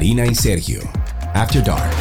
Karina y Sergio. After Dark.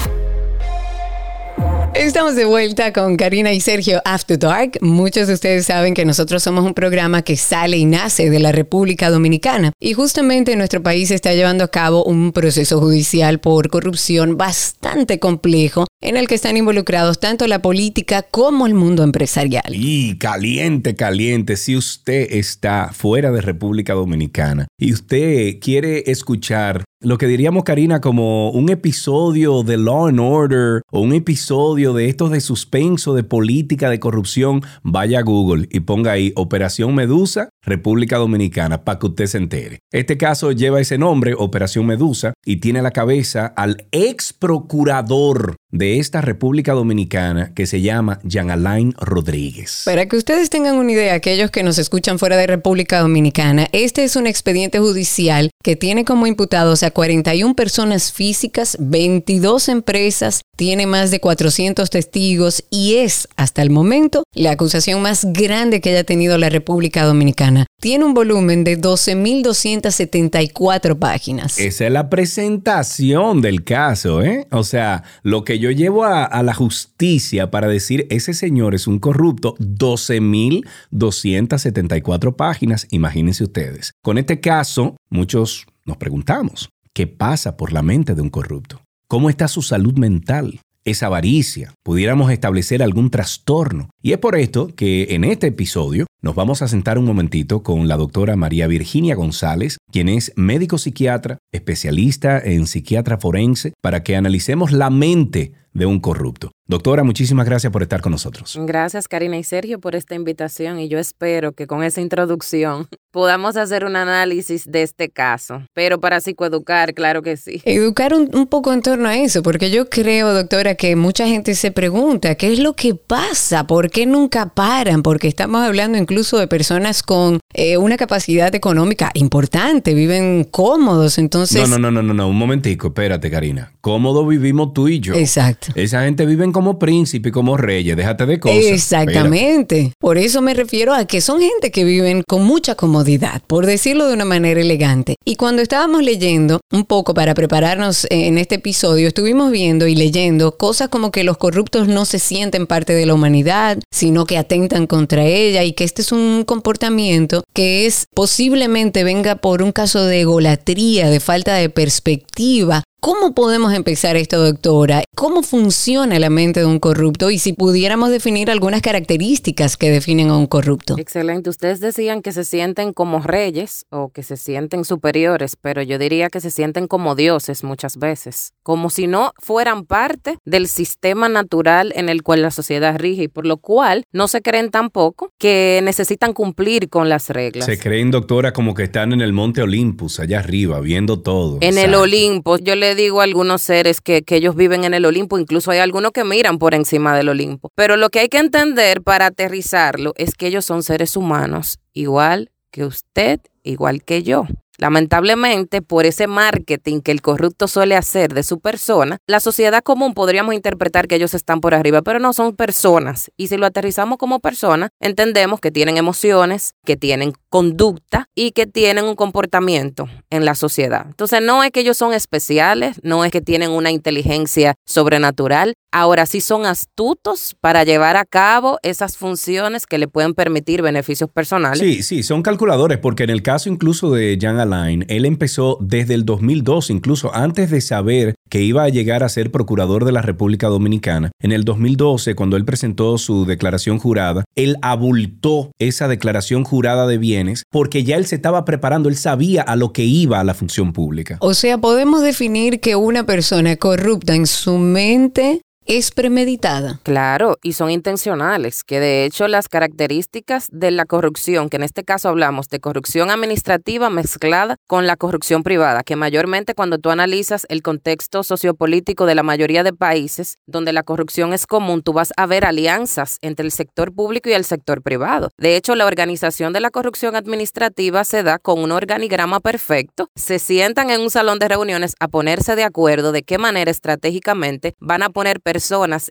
Estamos de vuelta con Karina y Sergio After Dark. Muchos de ustedes saben que nosotros somos un programa que sale y nace de la República Dominicana y justamente nuestro país está llevando a cabo un proceso judicial por corrupción bastante complejo en el que están involucrados tanto la política como el mundo empresarial. Y caliente, caliente, si usted está fuera de República Dominicana y usted quiere escuchar lo que diríamos, Karina, como un episodio de Law and Order o un episodio de estos de suspenso, de política, de corrupción, vaya a Google y ponga ahí Operación Medusa, República Dominicana, para que usted se entere. Este caso lleva ese nombre, Operación Medusa, y tiene a la cabeza al ex procurador de esta República Dominicana que se llama Jean Alain Rodríguez. Para que ustedes tengan una idea, aquellos que nos escuchan fuera de República Dominicana, este es un expediente judicial que tiene como imputados a 41 personas físicas, 22 empresas, tiene más de 400 testigos y es, hasta el momento, la acusación más grande que haya tenido la República Dominicana. Tiene un volumen de 12.274 páginas. Esa es la presentación del caso, ¿eh? O sea, lo que yo llevo a, a la justicia para decir ese señor es un corrupto, 12.274 páginas, imagínense ustedes. Con este caso, muchos nos preguntamos, ¿qué pasa por la mente de un corrupto? ¿Cómo está su salud mental? ¿Es avaricia? ¿Pudiéramos establecer algún trastorno? Y es por esto que en este episodio nos vamos a sentar un momentito con la doctora María Virginia González, quien es médico psiquiatra, especialista en psiquiatra forense, para que analicemos la mente de un corrupto. Doctora, muchísimas gracias por estar con nosotros. Gracias Karina y Sergio por esta invitación y yo espero que con esa introducción podamos hacer un análisis de este caso, pero para psicoeducar, claro que sí. Educar un, un, poco en torno a eso, porque yo creo, doctora, que mucha gente se pregunta, ¿qué es lo que pasa? ¿Por qué nunca paran? Porque estamos hablando incluso de personas con eh, una capacidad económica importante, viven cómodos, entonces... No, no, no, no, no, no, un momentico, espérate, Karina. Cómodo vivimos tú y yo. Exacto. Esa gente vive como príncipe como reyes, déjate de cosas. Exactamente. Por eso me refiero a que son gente que viven con mucha comodidad, por decirlo de una manera elegante. Y cuando estábamos leyendo un poco para prepararnos en este episodio, estuvimos viendo y leyendo cosas como que los corruptos no se sienten parte de la humanidad, sino que atentan contra ella y que este es un comportamiento que es posiblemente venga por un caso de egolatría, de falta de perspectiva ¿Cómo podemos empezar esto, doctora? ¿Cómo funciona la mente de un corrupto? Y si pudiéramos definir algunas características que definen a un corrupto. Excelente. Ustedes decían que se sienten como reyes o que se sienten superiores, pero yo diría que se sienten como dioses muchas veces, como si no fueran parte del sistema natural en el cual la sociedad rige y por lo cual no se creen tampoco que necesitan cumplir con las reglas. Se creen, doctora, como que están en el monte Olympus, allá arriba, viendo todo. En el Olimpo. Yo le digo a algunos seres que, que ellos viven en el Olimpo, incluso hay algunos que miran por encima del Olimpo. Pero lo que hay que entender para aterrizarlo es que ellos son seres humanos, igual que usted, igual que yo. Lamentablemente, por ese marketing que el corrupto suele hacer de su persona, la sociedad común podríamos interpretar que ellos están por arriba, pero no son personas. Y si lo aterrizamos como personas, entendemos que tienen emociones, que tienen conducta y que tienen un comportamiento en la sociedad. Entonces, no es que ellos son especiales, no es que tienen una inteligencia sobrenatural, ahora sí son astutos para llevar a cabo esas funciones que le pueden permitir beneficios personales. Sí, sí, son calculadores, porque en el caso incluso de Jan Alain, él empezó desde el 2002, incluso antes de saber que iba a llegar a ser procurador de la República Dominicana. En el 2012, cuando él presentó su declaración jurada, él abultó esa declaración jurada de bienes porque ya él se estaba preparando, él sabía a lo que iba a la función pública. O sea, podemos definir que una persona corrupta en su mente es premeditada. Claro, y son intencionales, que de hecho las características de la corrupción, que en este caso hablamos de corrupción administrativa mezclada con la corrupción privada, que mayormente cuando tú analizas el contexto sociopolítico de la mayoría de países donde la corrupción es común, tú vas a ver alianzas entre el sector público y el sector privado. De hecho, la organización de la corrupción administrativa se da con un organigrama perfecto, se sientan en un salón de reuniones a ponerse de acuerdo de qué manera estratégicamente van a poner personas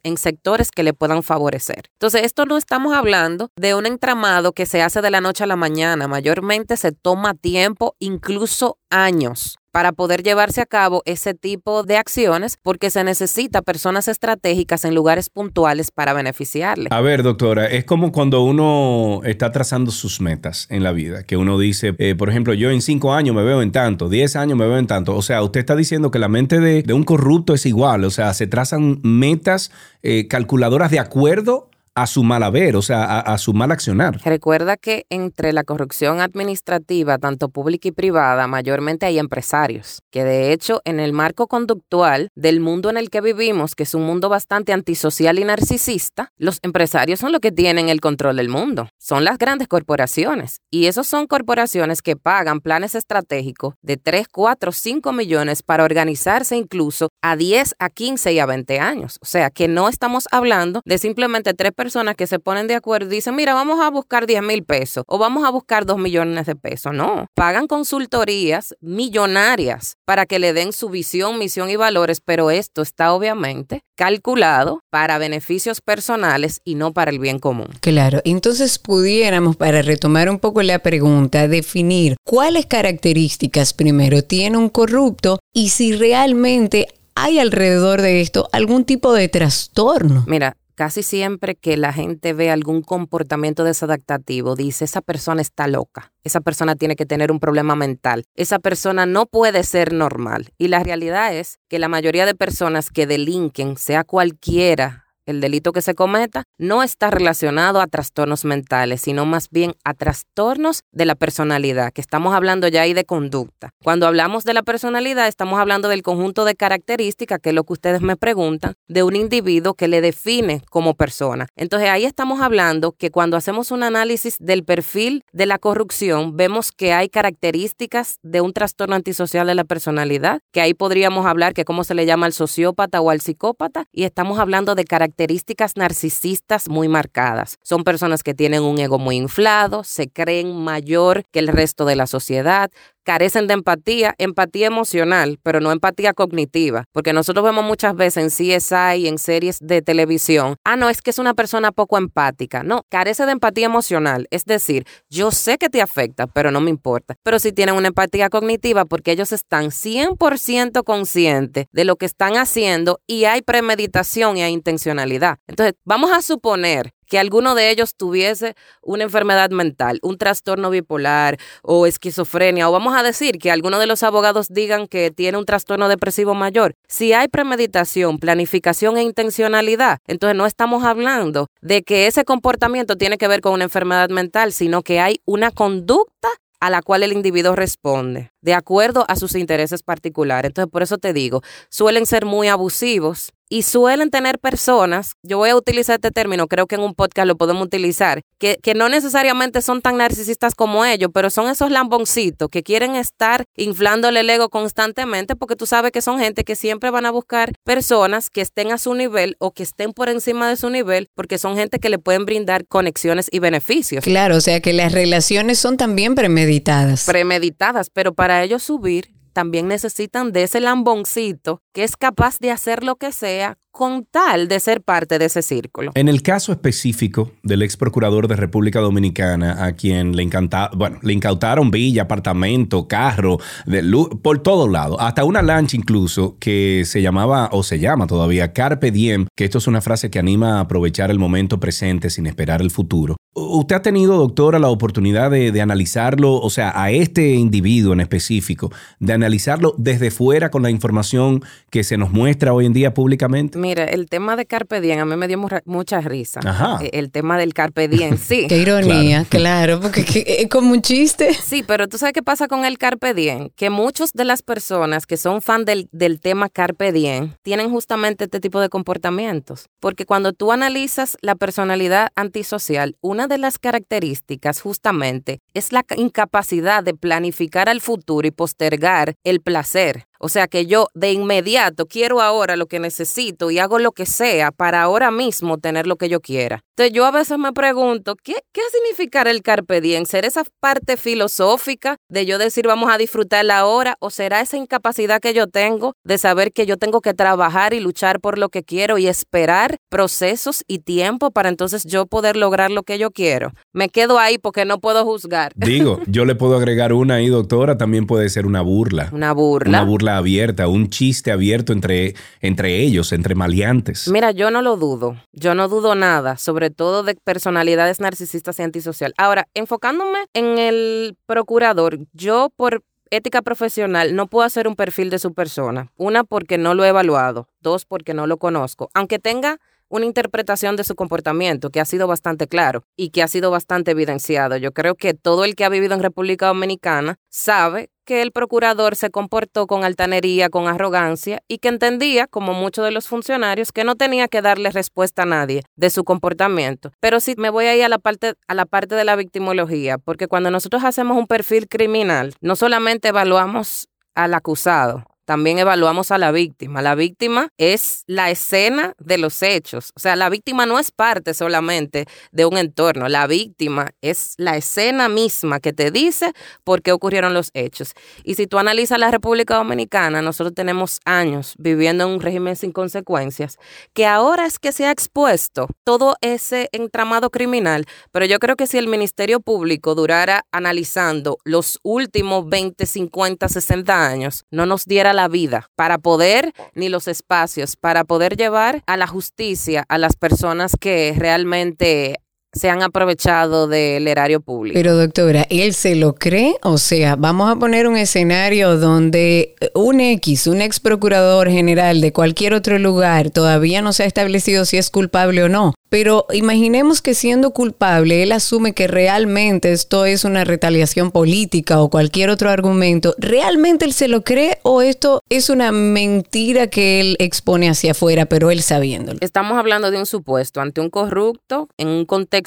en sectores que le puedan favorecer. Entonces, esto no estamos hablando de un entramado que se hace de la noche a la mañana. Mayormente se toma tiempo, incluso años para poder llevarse a cabo ese tipo de acciones porque se necesita personas estratégicas en lugares puntuales para beneficiarle. A ver, doctora, es como cuando uno está trazando sus metas en la vida, que uno dice, eh, por ejemplo, yo en cinco años me veo en tanto, diez años me veo en tanto. O sea, usted está diciendo que la mente de, un corrupto es igual, o sea, se trazan metas eh, calculadoras de acuerdo a su mal haber, o sea, a, su mal accionar. Recuerda que entre la corrupción administrativa, tanto pública y privada, mayormente hay empresarios, que de hecho en el marco conductual del mundo en el que vivimos, que es un mundo bastante antisocial y narcisista, los empresarios son los que tienen el control del mundo, son las grandes corporaciones. Y esos son corporaciones que pagan planes estratégicos de 3, 4, 5 millones para organizarse incluso a 10, a 15 y a 20 años. O sea, que no estamos hablando de simplemente tres personas personas que se ponen de acuerdo y dicen, mira, vamos a buscar 10 mil pesos o vamos a buscar 2 millones de pesos. No, pagan consultorías millonarias para que le den su visión, misión y valores, pero esto está obviamente calculado para beneficios personales y no para el bien común. Claro, entonces pudiéramos, para retomar un poco la pregunta, definir cuáles características primero tiene un corrupto y si realmente hay alrededor de esto algún tipo de trastorno. Mira, casi siempre que la gente ve algún comportamiento desadaptativo, dice, esa persona está loca, esa persona tiene que tener un problema mental, esa persona no puede ser normal. Y la realidad es que la mayoría de personas que delinquen, sea cualquiera el delito que se cometa no está relacionado a trastornos mentales, sino más bien a trastornos de la personalidad, que estamos hablando ya ahí de conducta. Cuando hablamos de la personalidad, estamos hablando del conjunto de características, que es lo que ustedes me preguntan, de un individuo que le define como persona. Entonces ahí estamos hablando que cuando hacemos un análisis del perfil de la corrupción, vemos que hay características de un trastorno antisocial de la personalidad, que ahí podríamos hablar que cómo se le llama al sociópata o al psicópata, y estamos hablando de características características narcisistas muy marcadas. Son personas que tienen un ego muy inflado, se creen mayor que el resto de la sociedad, carecen de empatía, empatía emocional, pero no empatía cognitiva, porque nosotros vemos muchas veces en CSI y en series de televisión, ah, no, es que es una persona poco empática, no, carece de empatía emocional, es decir, yo sé que te afecta, pero no me importa, pero si tienen una empatía cognitiva porque ellos están 100% conscientes de lo que están haciendo y hay premeditación y hay intencionalidad. Entonces, vamos a suponer que alguno de ellos tuviese una enfermedad mental, un trastorno bipolar o esquizofrenia, o vamos a decir que alguno de los abogados digan que tiene un trastorno depresivo mayor. Si hay premeditación, planificación e intencionalidad, entonces no estamos hablando de que ese comportamiento tiene que ver con una enfermedad mental, sino que hay una conducta a la cual el individuo responde, de acuerdo a sus intereses particulares. Entonces, por eso te digo, suelen ser muy abusivos, y suelen tener personas, yo voy a utilizar este término, creo que en un podcast lo podemos utilizar, que, que no necesariamente son tan narcisistas como ellos, pero son esos lamboncitos que quieren estar inflándole el ego constantemente porque tú sabes que son gente que siempre van a buscar personas que estén a su nivel o que estén por encima de su nivel porque son gente que le pueden brindar conexiones y beneficios. Claro, o sea que las relaciones son también premeditadas. Premeditadas, pero para ellos subir también necesitan de ese lamboncito que es capaz de hacer lo que sea con tal de ser parte de ese círculo. En el caso específico del ex procurador de República Dominicana, a quien le encanta, bueno, le incautaron villa, apartamento, carro, de por todos lados, hasta una lancha incluso que se llamaba o se llama todavía Carpe Diem, que esto es una frase que anima a aprovechar el momento presente sin esperar el futuro. ¿Usted ha tenido, doctora, la oportunidad de, de analizarlo, o sea, a este individuo en específico, de analizarlo desde fuera con la información que se nos muestra hoy en día públicamente? Mira, el tema de Carpe Diem a mí me dio mucha risa. Ajá. Eh, el tema del Carpe Diem, sí. Qué ironía, claro, porque es como un chiste. Sí, pero tú sabes qué pasa con el Carpe Diem, que muchas de las personas que son fan del, del tema Carpe Diem tienen justamente este tipo de comportamientos, porque cuando tú analizas la personalidad antisocial, una de las características justamente es la incapacidad de planificar al futuro y postergar el placer. O sea que yo de inmediato quiero ahora lo que necesito y hago lo que sea para ahora mismo tener lo que yo quiera. Entonces yo a veces me pregunto, ¿qué, qué significar el carpe diem? ¿Será esa parte filosófica de yo decir vamos a disfrutar la hora o será esa incapacidad que yo tengo de saber que yo tengo que trabajar y luchar por lo que quiero y esperar procesos y tiempo para entonces yo poder lograr lo que yo quiero? Me quedo ahí porque no puedo juzgar. Digo, yo le puedo agregar una ahí, doctora, también puede ser una burla. Una burla. Una burla abierta, un chiste abierto entre, entre ellos, entre maleantes. Mira, yo no lo dudo, yo no dudo nada, sobre todo de personalidades narcisistas y antisocial. Ahora, enfocándome en el procurador, yo por ética profesional no puedo hacer un perfil de su persona. Una, porque no lo he evaluado. Dos, porque no lo conozco. Aunque tenga una interpretación de su comportamiento que ha sido bastante claro y que ha sido bastante evidenciado. Yo creo que todo el que ha vivido en República Dominicana sabe que el procurador se comportó con altanería, con arrogancia y que entendía, como muchos de los funcionarios, que no tenía que darle respuesta a nadie de su comportamiento. Pero sí me voy a ir a la parte, a la parte de la victimología, porque cuando nosotros hacemos un perfil criminal, no solamente evaluamos al acusado, también evaluamos a la víctima. La víctima es la escena de los hechos. O sea, la víctima no es parte solamente de un entorno. La víctima es la escena misma que te dice por qué ocurrieron los hechos. Y si tú analizas la República Dominicana, nosotros tenemos años viviendo en un régimen sin consecuencias, que ahora es que se ha expuesto todo ese entramado criminal. Pero yo creo que si el Ministerio Público durara analizando los últimos 20, 50, 60 años, no nos diera la vida para poder, ni los espacios, para poder llevar a la justicia a las personas que realmente se han aprovechado del erario público. Pero doctora, ¿él se lo cree? O sea, vamos a poner un escenario donde un X, un ex procurador general de cualquier otro lugar, todavía no se ha establecido si es culpable o no. Pero imaginemos que siendo culpable, él asume que realmente esto es una retaliación política o cualquier otro argumento. ¿Realmente él se lo cree o esto es una mentira que él expone hacia afuera, pero él sabiéndolo? Estamos hablando de un supuesto ante un corrupto en un contexto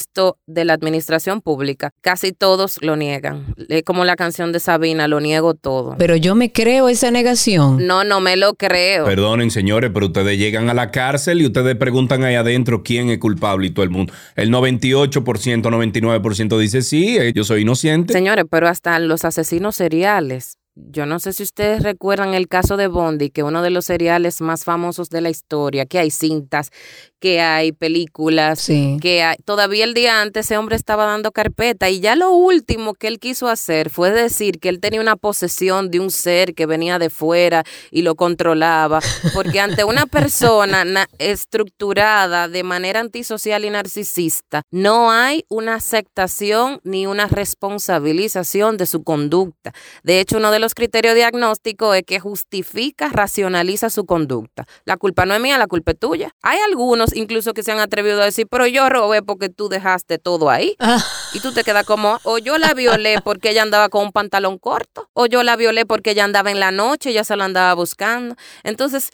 de la administración pública. Casi todos lo niegan. Es como la canción de Sabina, lo niego todo. Pero yo me creo esa negación. No, no me lo creo. Perdonen, señores, pero ustedes llegan a la cárcel y ustedes preguntan ahí adentro quién es culpable culpable y todo el mundo. El 98%, 99% dice sí, eh, yo soy inocente. Señores, pero hasta los asesinos seriales yo no sé si ustedes recuerdan el caso de Bondi, que uno de los seriales más famosos de la historia, que hay cintas, que hay películas, que hay, todavía el día antes ese hombre estaba dando carpeta y ya lo último que él quiso hacer fue decir que él tenía una posesión de un ser que venía de fuera y lo controlaba, porque ante una persona estructurada de manera antisocial y narcisista, no hay una aceptación ni una responsabilización de su conducta. De hecho, uno de los criterios diagnósticos es que justifica, racionaliza su conducta. La culpa no es mía, la culpa es tuya. Hay algunos incluso que se han atrevido a decir, pero yo robé porque tú dejaste todo ahí. Ah. Y tú te quedas como, o yo la violé porque ella andaba con un pantalón corto, o yo la violé porque ella andaba en la noche, y ella se lo andaba buscando. Entonces,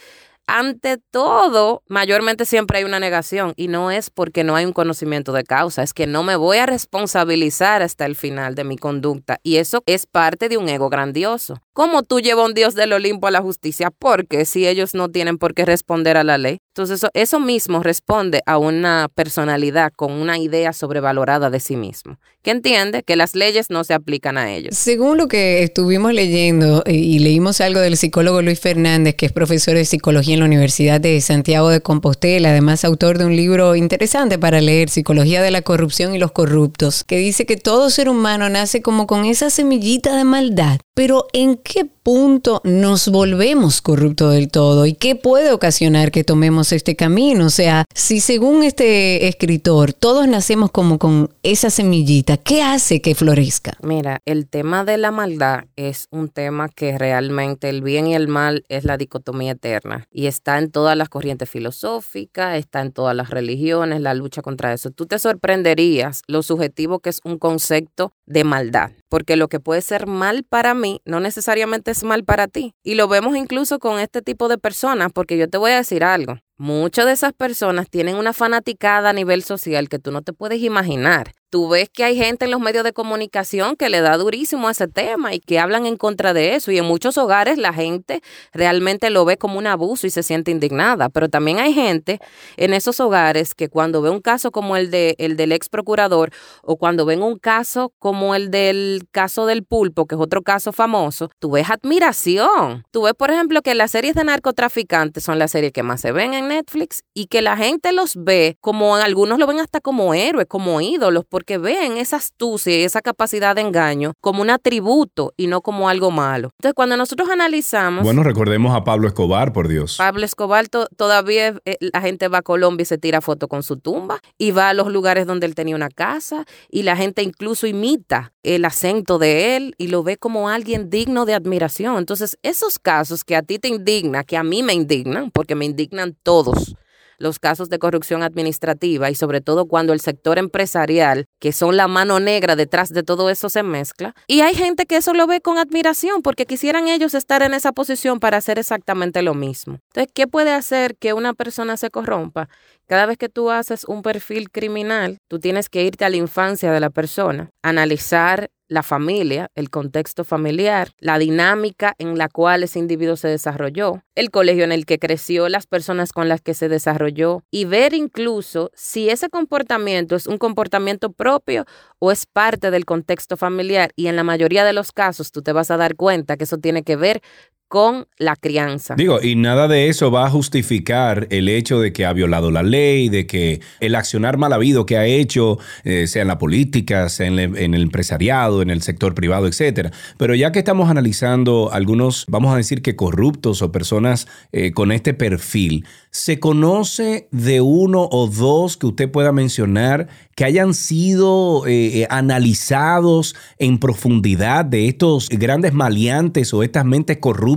ante todo, mayormente siempre hay una negación y no es porque no hay un conocimiento de causa, es que no me voy a responsabilizar hasta el final de mi conducta y eso es parte de un ego grandioso. ¿Cómo tú llevas un Dios del Olimpo a la justicia? Porque si ellos no tienen por qué responder a la ley. Entonces eso, mismo responde a una personalidad con una idea sobrevalorada de sí mismo, que entiende que las leyes no se aplican a ellos. Según lo que estuvimos leyendo y leímos algo del psicólogo Luis Fernández, que es profesor de psicología en la Universidad de Santiago de Compostela, además autor de un libro interesante para leer, Psicología de la Corrupción y los Corruptos, que dice que todo ser humano nace como con esa semillita de maldad. Pero ¿en qué punto nos volvemos corruptos del todo y qué puede ocasionar que tomemos este camino. O sea, si según este escritor todos nacemos como con esa semillita, ¿qué hace que florezca? Mira, el tema de la maldad es un tema que realmente el bien y el mal es la dicotomía eterna y está en todas las corrientes filosóficas, está en todas las religiones, la lucha contra eso. Tú te sorprenderías lo subjetivo que es un concepto de maldad, porque lo que puede ser mal para mí no necesariamente es mal para ti. Y lo vemos incluso con este tipo de personas, porque yo te voy a decir algo. Muchas de esas personas tienen una fanaticada a nivel social que tú no te puedes imaginar tú ves que hay gente en los medios de comunicación que le da durísimo a ese tema y que hablan en contra de eso. Y en muchos hogares la gente realmente lo ve como un abuso y se siente indignada. Pero también hay gente en esos hogares que cuando ve un caso como el, de, el del ex procurador o cuando ven un caso como el del caso del pulpo, que es otro caso famoso, tú ves admiración. Tú ves, por ejemplo, que las series de narcotraficantes son las series que más se ven en Netflix y que la gente los ve como algunos lo ven hasta como héroes, como ídolos porque ven esa astucia y esa capacidad de engaño como un atributo y no como algo malo. Entonces, cuando nosotros analizamos... Bueno, recordemos a Pablo Escobar, por Dios. Pablo Escobar todavía eh, la gente va a Colombia y se tira foto con su tumba y va a los lugares donde él tenía una casa y la gente incluso imita el acento de él y lo ve como alguien digno de admiración. Entonces, esos casos que a ti te indigna, que a mí me indignan, porque me indignan todos los casos de corrupción administrativa y sobre todo cuando el sector empresarial, que son la mano negra detrás de todo eso, se mezcla. Y hay gente que eso lo ve con admiración porque quisieran ellos estar en esa posición para hacer exactamente lo mismo. Entonces, ¿qué puede hacer que una persona se corrompa? Cada vez que tú haces un perfil criminal, tú tienes que irte a la infancia de la persona, analizar la familia, el contexto familiar, la dinámica en la cual ese individuo se desarrolló, el colegio en el que creció, las personas con las que se desarrolló y ver incluso si ese comportamiento es un comportamiento propio o es parte del contexto familiar. Y en la mayoría de los casos tú te vas a dar cuenta que eso tiene que ver con la crianza. Digo, y nada de eso va a justificar el hecho de que ha violado la ley, de que el accionar mal habido que ha hecho, eh, sea en la política, sea en, el empresariado, en el sector privado, etcétera. Pero ya que estamos analizando algunos, vamos a decir que corruptos o personas eh, con este perfil, ¿se conoce de uno o dos que usted pueda mencionar que hayan sido eh, analizados en profundidad de estos grandes maleantes o estas mentes corruptas?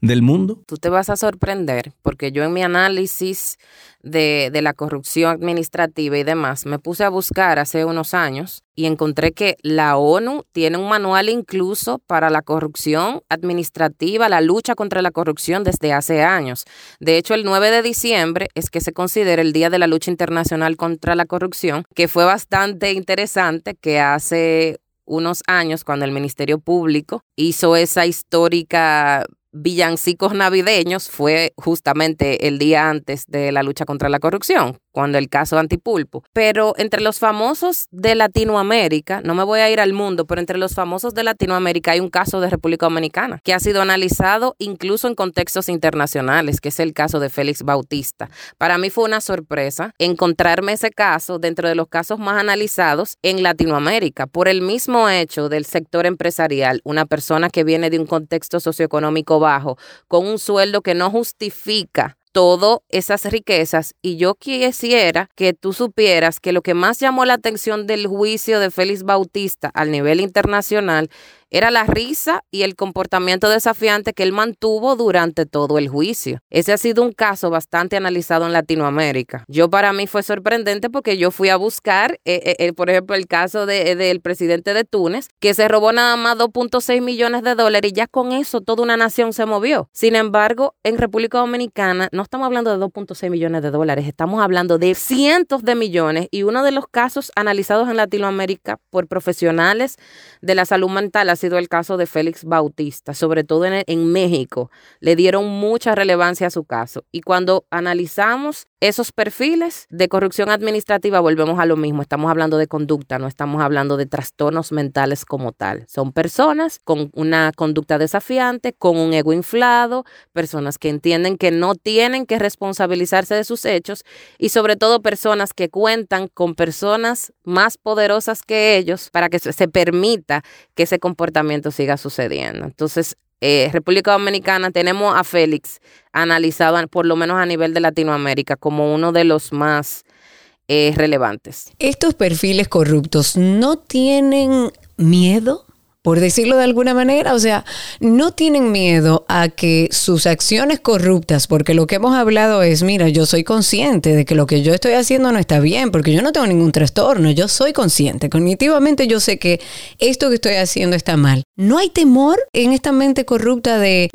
Del mundo? Tú te vas a sorprender porque yo en mi análisis de, de, la corrupción administrativa y demás, me puse a buscar hace unos años y encontré que la ONU tiene un manual incluso para la corrupción administrativa, la lucha contra la corrupción desde hace años. De hecho, el 9 de diciembre es que se considera el Día de la Lucha Internacional contra la Corrupción, que fue bastante interesante que hace unos años cuando el Ministerio Público hizo esa histórica villancicos navideños fue justamente el día antes de la lucha contra la corrupción, cuando el caso Antipulpo. Pero entre los famosos de Latinoamérica, no me voy a ir al mundo, pero entre los famosos de Latinoamérica hay un caso de República Dominicana que ha sido analizado incluso en contextos internacionales, que es el caso de Félix Bautista. Para mí fue una sorpresa encontrarme ese caso dentro de los casos más analizados en Latinoamérica por el mismo hecho del sector empresarial, una persona que viene de un contexto socioeconómico bajo, con un sueldo que no justifica todas esas riquezas y yo quisiera que tú supieras que lo que más llamó la atención del juicio de Félix Bautista al nivel internacional era la risa y el comportamiento desafiante que él mantuvo durante todo el juicio. Ese ha sido un caso bastante analizado en Latinoamérica. Yo para mí fue sorprendente porque yo fui a buscar, eh, eh, por ejemplo, el caso del presidente de Túnez, que se robó nada más 2.6 millones de dólares y ya con eso toda una nación se movió. Sin embargo, en República Dominicana no estamos hablando de 2.6 millones de dólares, estamos hablando de cientos de millones y uno de los casos analizados en Latinoamérica por profesionales de la salud mental el caso de Félix Bautista, sobre todo en, México. Le dieron mucha relevancia a su caso. Y cuando analizamos esos perfiles de corrupción administrativa, volvemos a lo mismo. Estamos hablando de conducta, no estamos hablando de trastornos mentales como tal. Son personas con una conducta desafiante, con un ego inflado, personas que entienden que no tienen que responsabilizarse de sus hechos y sobre todo personas que cuentan con personas más poderosas que ellos para que se permita que ese comportamiento siga sucediendo. Entonces, eh, República Dominicana tenemos a Félix analizado por lo menos a nivel de Latinoamérica como uno de los más eh, relevantes. ¿Estos perfiles corruptos no tienen miedo? Por decirlo de alguna manera. O sea, no tienen miedo a que sus acciones corruptas, porque lo que hemos hablado es, mira, yo soy consciente de que lo que yo estoy haciendo no está bien, porque yo no tengo ningún trastorno, yo soy consciente. Cognitivamente yo sé que esto que estoy haciendo está mal. ¿No hay temor en esta mente corrupta de,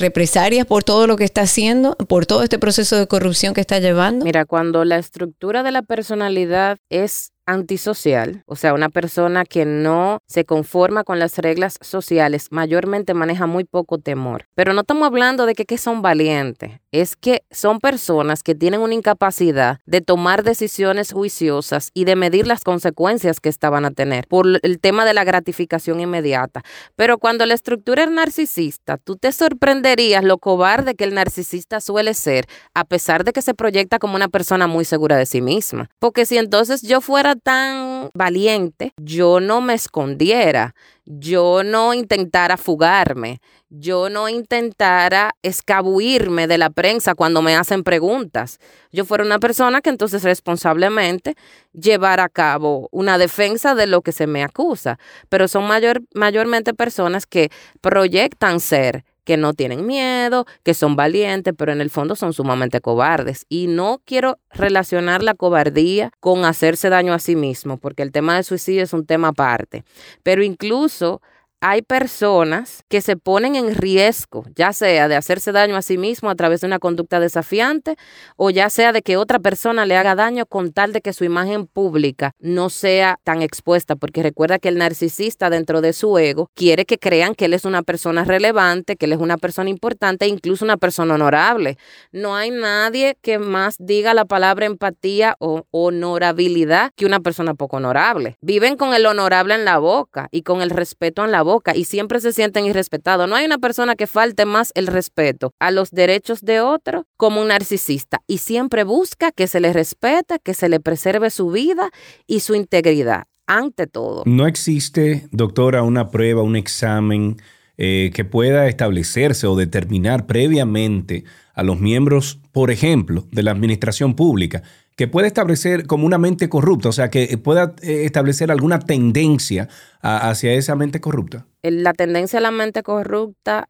represalias por todo lo que está haciendo, por todo este proceso de corrupción que está llevando? Mira, cuando la estructura de la personalidad es antisocial, o sea, una persona que no se conforma con las reglas sociales, mayormente maneja muy poco temor. Pero no estamos hablando de que, que son valientes, es que son personas que tienen una incapacidad de tomar decisiones juiciosas y de medir las consecuencias que estaban a tener por el tema de la gratificación inmediata. Pero cuando la estructura es narcisista, tú te sorprenderías lo cobarde que el narcisista suele ser, a pesar de que se proyecta como una persona muy segura de sí misma. Porque si entonces yo fuera tan valiente, yo no me escondiera, yo no intentara fugarme, yo no intentara escabuirme de la prensa cuando me hacen preguntas. Yo fuera una persona que entonces responsablemente llevara a cabo una defensa de lo que se me acusa, pero son mayor, mayormente personas que proyectan ser que no tienen miedo, que son valientes, pero en el fondo son sumamente cobardes. Y no quiero relacionar la cobardía con hacerse daño a sí mismo, porque el tema del suicidio es un tema aparte. Pero incluso hay personas que se ponen en riesgo, ya sea de hacerse daño a sí mismo a través de una conducta desafiante o ya sea de que otra persona le haga daño con tal de que su imagen pública no sea tan expuesta, porque recuerda que el narcisista dentro de su ego quiere que crean que él es una persona relevante, que él es una persona importante e incluso una persona honorable. No hay nadie que más diga la palabra empatía o honorabilidad que una persona poco honorable. Viven con el honorable en la boca y con el respeto en la boca y siempre se sienten irrespetados. No hay una persona que falte más el respeto a los derechos de otro como un narcisista y siempre busca que se le respete, que se le preserve su vida y su integridad ante todo. No existe, doctora, una prueba, un examen eh, que pueda establecerse o determinar previamente a los miembros, por ejemplo, de la administración pública, que pueda establecer como una mente corrupta, o sea, que pueda eh, establecer alguna tendencia hacia esa mente corrupta. La tendencia a la mente corrupta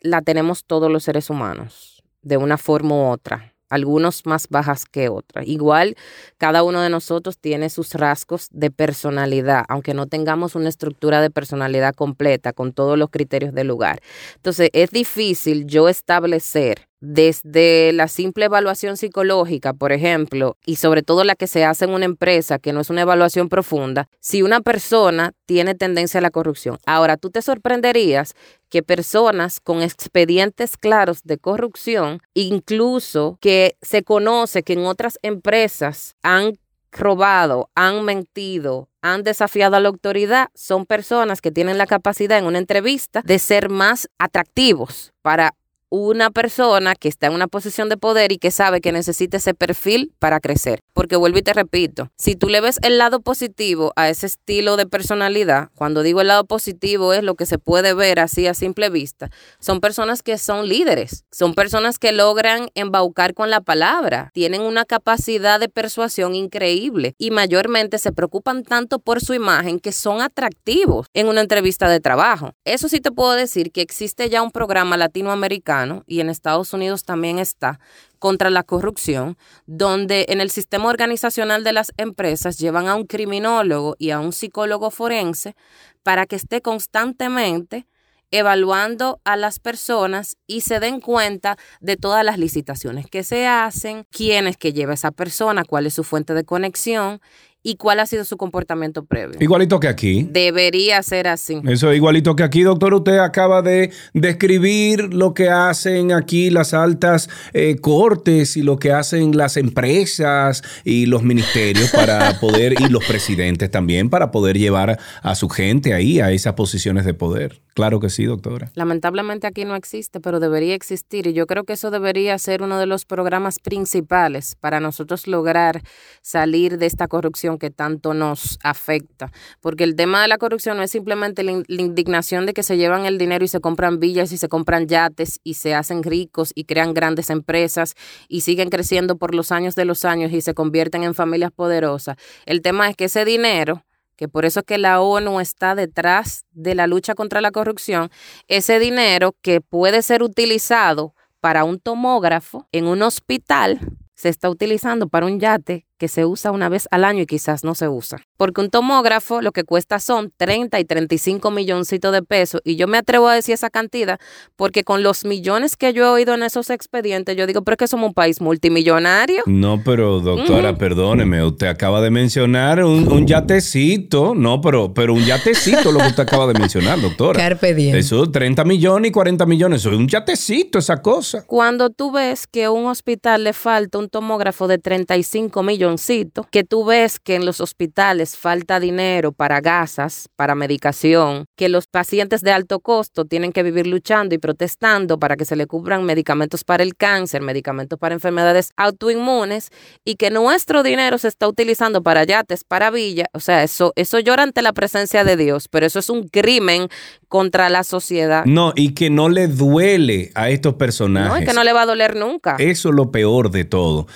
la tenemos todos los seres humanos, de una forma u otra algunos más bajas que otras. Igual, cada uno de nosotros tiene sus rasgos de personalidad, aunque no tengamos una estructura de personalidad completa con todos los criterios del lugar. Entonces, es difícil yo establecer desde la simple evaluación psicológica, por ejemplo, y sobre todo la que se hace en una empresa, que no es una evaluación profunda, si una persona tiene tendencia a la corrupción. Ahora, tú te sorprenderías que personas con expedientes claros de corrupción, incluso que se conoce que en otras empresas han robado, han mentido, han desafiado a la autoridad, son personas que tienen la capacidad en una entrevista de ser más atractivos para una persona que está en una posición de poder y que sabe que necesita ese perfil para crecer. Porque vuelvo y te repito, si tú le ves el lado positivo a ese estilo de personalidad, cuando digo el lado positivo es lo que se puede ver así a simple vista, son personas que son líderes, son personas que logran embaucar con la palabra, tienen una capacidad de persuasión increíble y mayormente se preocupan tanto por su imagen que son atractivos en una entrevista de trabajo. Eso sí te puedo decir que existe ya un programa latinoamericano y en Estados Unidos también está contra la corrupción, donde en el sistema organizacional de las empresas llevan a un criminólogo y a un psicólogo forense para que esté constantemente evaluando a las personas y se den cuenta de todas las licitaciones que se hacen, quién es que lleva esa persona, cuál es su fuente de conexión y cuál ha sido su comportamiento previo. Igualito que aquí. Debería ser así. Eso igualito que aquí, doctor. Usted acaba de describir lo que hacen aquí las altas eh, cortes y lo que hacen las empresas y los ministerios para poder, y los presidentes también, para poder llevar a su gente ahí, a esas posiciones de poder. Claro que sí, doctora. Lamentablemente aquí no existe, pero debería existir y yo creo que eso debería ser uno de los programas principales para nosotros lograr salir de esta corrupción que tanto nos afecta. Porque el tema de la corrupción no es simplemente la, indignación de que se llevan el dinero y se compran villas y se compran yates y se hacen ricos y crean grandes empresas y siguen creciendo por los años de los años y se convierten en familias poderosas. El tema es que ese dinero que por eso es que la ONU está detrás de la lucha contra la corrupción, ese dinero que puede ser utilizado para un tomógrafo en un hospital se está utilizando para un yate que se usa una vez al año y quizás no se usa. Porque un tomógrafo lo que cuesta son 30 y 35 milloncitos de pesos. Y yo me atrevo a decir esa cantidad porque con los millones que yo he oído en esos expedientes, yo digo, pero es que somos un país multimillonario. No, pero doctora, perdóneme, usted acaba de mencionar un, yatecito. No, pero, pero un yatecito lo que usted acaba de mencionar, doctora. Carpe diem. Eso, 30 millones y 40 millones, eso es un yatecito esa cosa. Cuando tú ves que a un hospital le falta un tomógrafo de 35 millones, que tú ves que en los hospitales falta dinero para gasas, para medicación, que los pacientes de alto costo tienen que vivir luchando y protestando para que se le cubran medicamentos para el cáncer, medicamentos para enfermedades autoinmunes y que nuestro dinero se está utilizando para yates, para villa, o sea, eso, eso llora ante la presencia de Dios, pero eso es un crimen contra la sociedad. No, y que no le duele a estos personajes. No, y que no le va a doler nunca. Eso es lo peor de todo.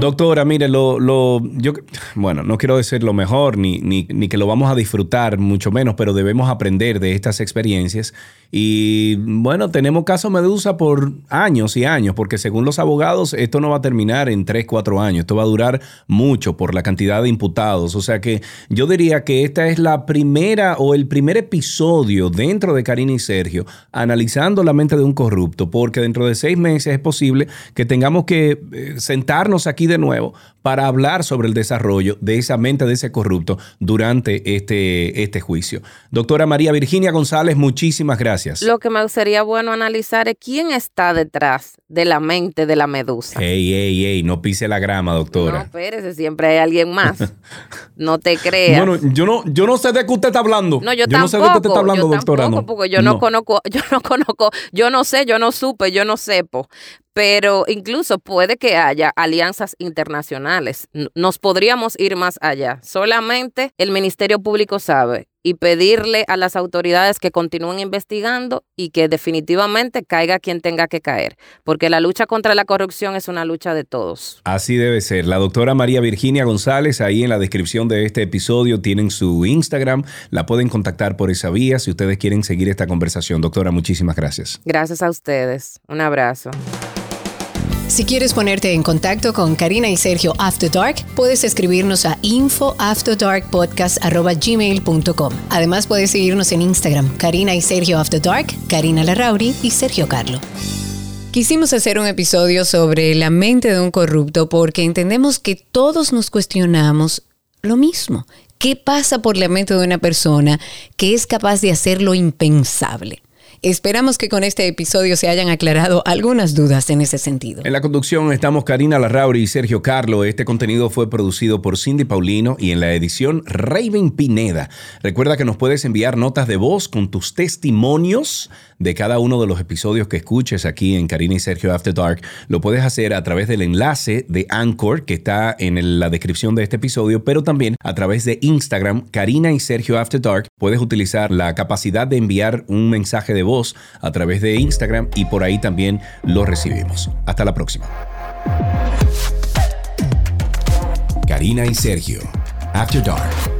Doctora, mire, lo, lo, yo, bueno, no quiero decir lo mejor, ni, ni, ni que lo vamos a disfrutar, mucho menos, pero debemos aprender de estas experiencias. Y bueno, tenemos caso Medusa por años y años, porque según los abogados, esto no va a terminar en 3, 4 años, esto va a durar mucho por la cantidad de imputados. O sea que yo diría que esta es la primera o el primer episodio dentro de Karina y Sergio analizando la mente de un corrupto, porque dentro de seis meses es posible que tengamos que eh, sentarnos aquí de nuevo para hablar sobre el desarrollo de esa mente de ese corrupto durante este, este juicio. Doctora María Virginia González, muchísimas gracias. Lo que me sería bueno analizar es quién está detrás de la mente de la medusa. Ey, ey, ey, no pise la grama, doctora. No, espérese, siempre hay alguien más. no te creas. Bueno, yo no, yo no sé de qué usted está hablando. No, yo, tampoco. no sé de qué usted está hablando, doctora porque yo no. conozco, yo no conozco, yo no sé, yo no supe, yo no sepo. Pero incluso puede que haya alianzas internacionales. Nos podríamos ir más allá. Solamente el Ministerio Público sabe y pedirle a las autoridades que continúen investigando y que definitivamente caiga quien tenga que caer, porque la lucha contra la corrupción es una lucha de todos. Así debe ser. La doctora María Virginia González, ahí en la descripción de este episodio tienen su Instagram, la pueden contactar por esa vía si ustedes quieren seguir esta conversación. Doctora, muchísimas gracias. Gracias a ustedes. Un abrazo. Si quieres ponerte en contacto con Karina y Sergio After Dark, puedes escribirnos a infoafterdarkpodcast.gmail.com. Además, puedes seguirnos en Instagram, Karina y Sergio After Dark, Karina Larrauri y Sergio Carlo. Quisimos hacer un episodio sobre la mente de un corrupto porque entendemos que todos nos cuestionamos lo mismo. ¿Qué pasa por la mente de una persona que es capaz de hacer lo impensable? Esperamos que con este episodio se hayan aclarado algunas dudas en ese sentido. En la conducción estamos Karina Larrauri y Sergio Carlo. Este contenido fue producido por Cindy Paulino y en la edición Raven Pineda. Recuerda que nos puedes enviar notas de voz con tus testimonios de cada uno de los episodios que escuches aquí en Karina y Sergio After Dark. Lo puedes hacer a través del enlace de Anchor que está en la descripción de este episodio, pero también a través de Instagram, Karina y Sergio After Dark. Puedes utilizar la capacidad de enviar un mensaje de voz a través de Instagram y por ahí también lo recibimos. Hasta la próxima. Karina y Sergio, After Dark.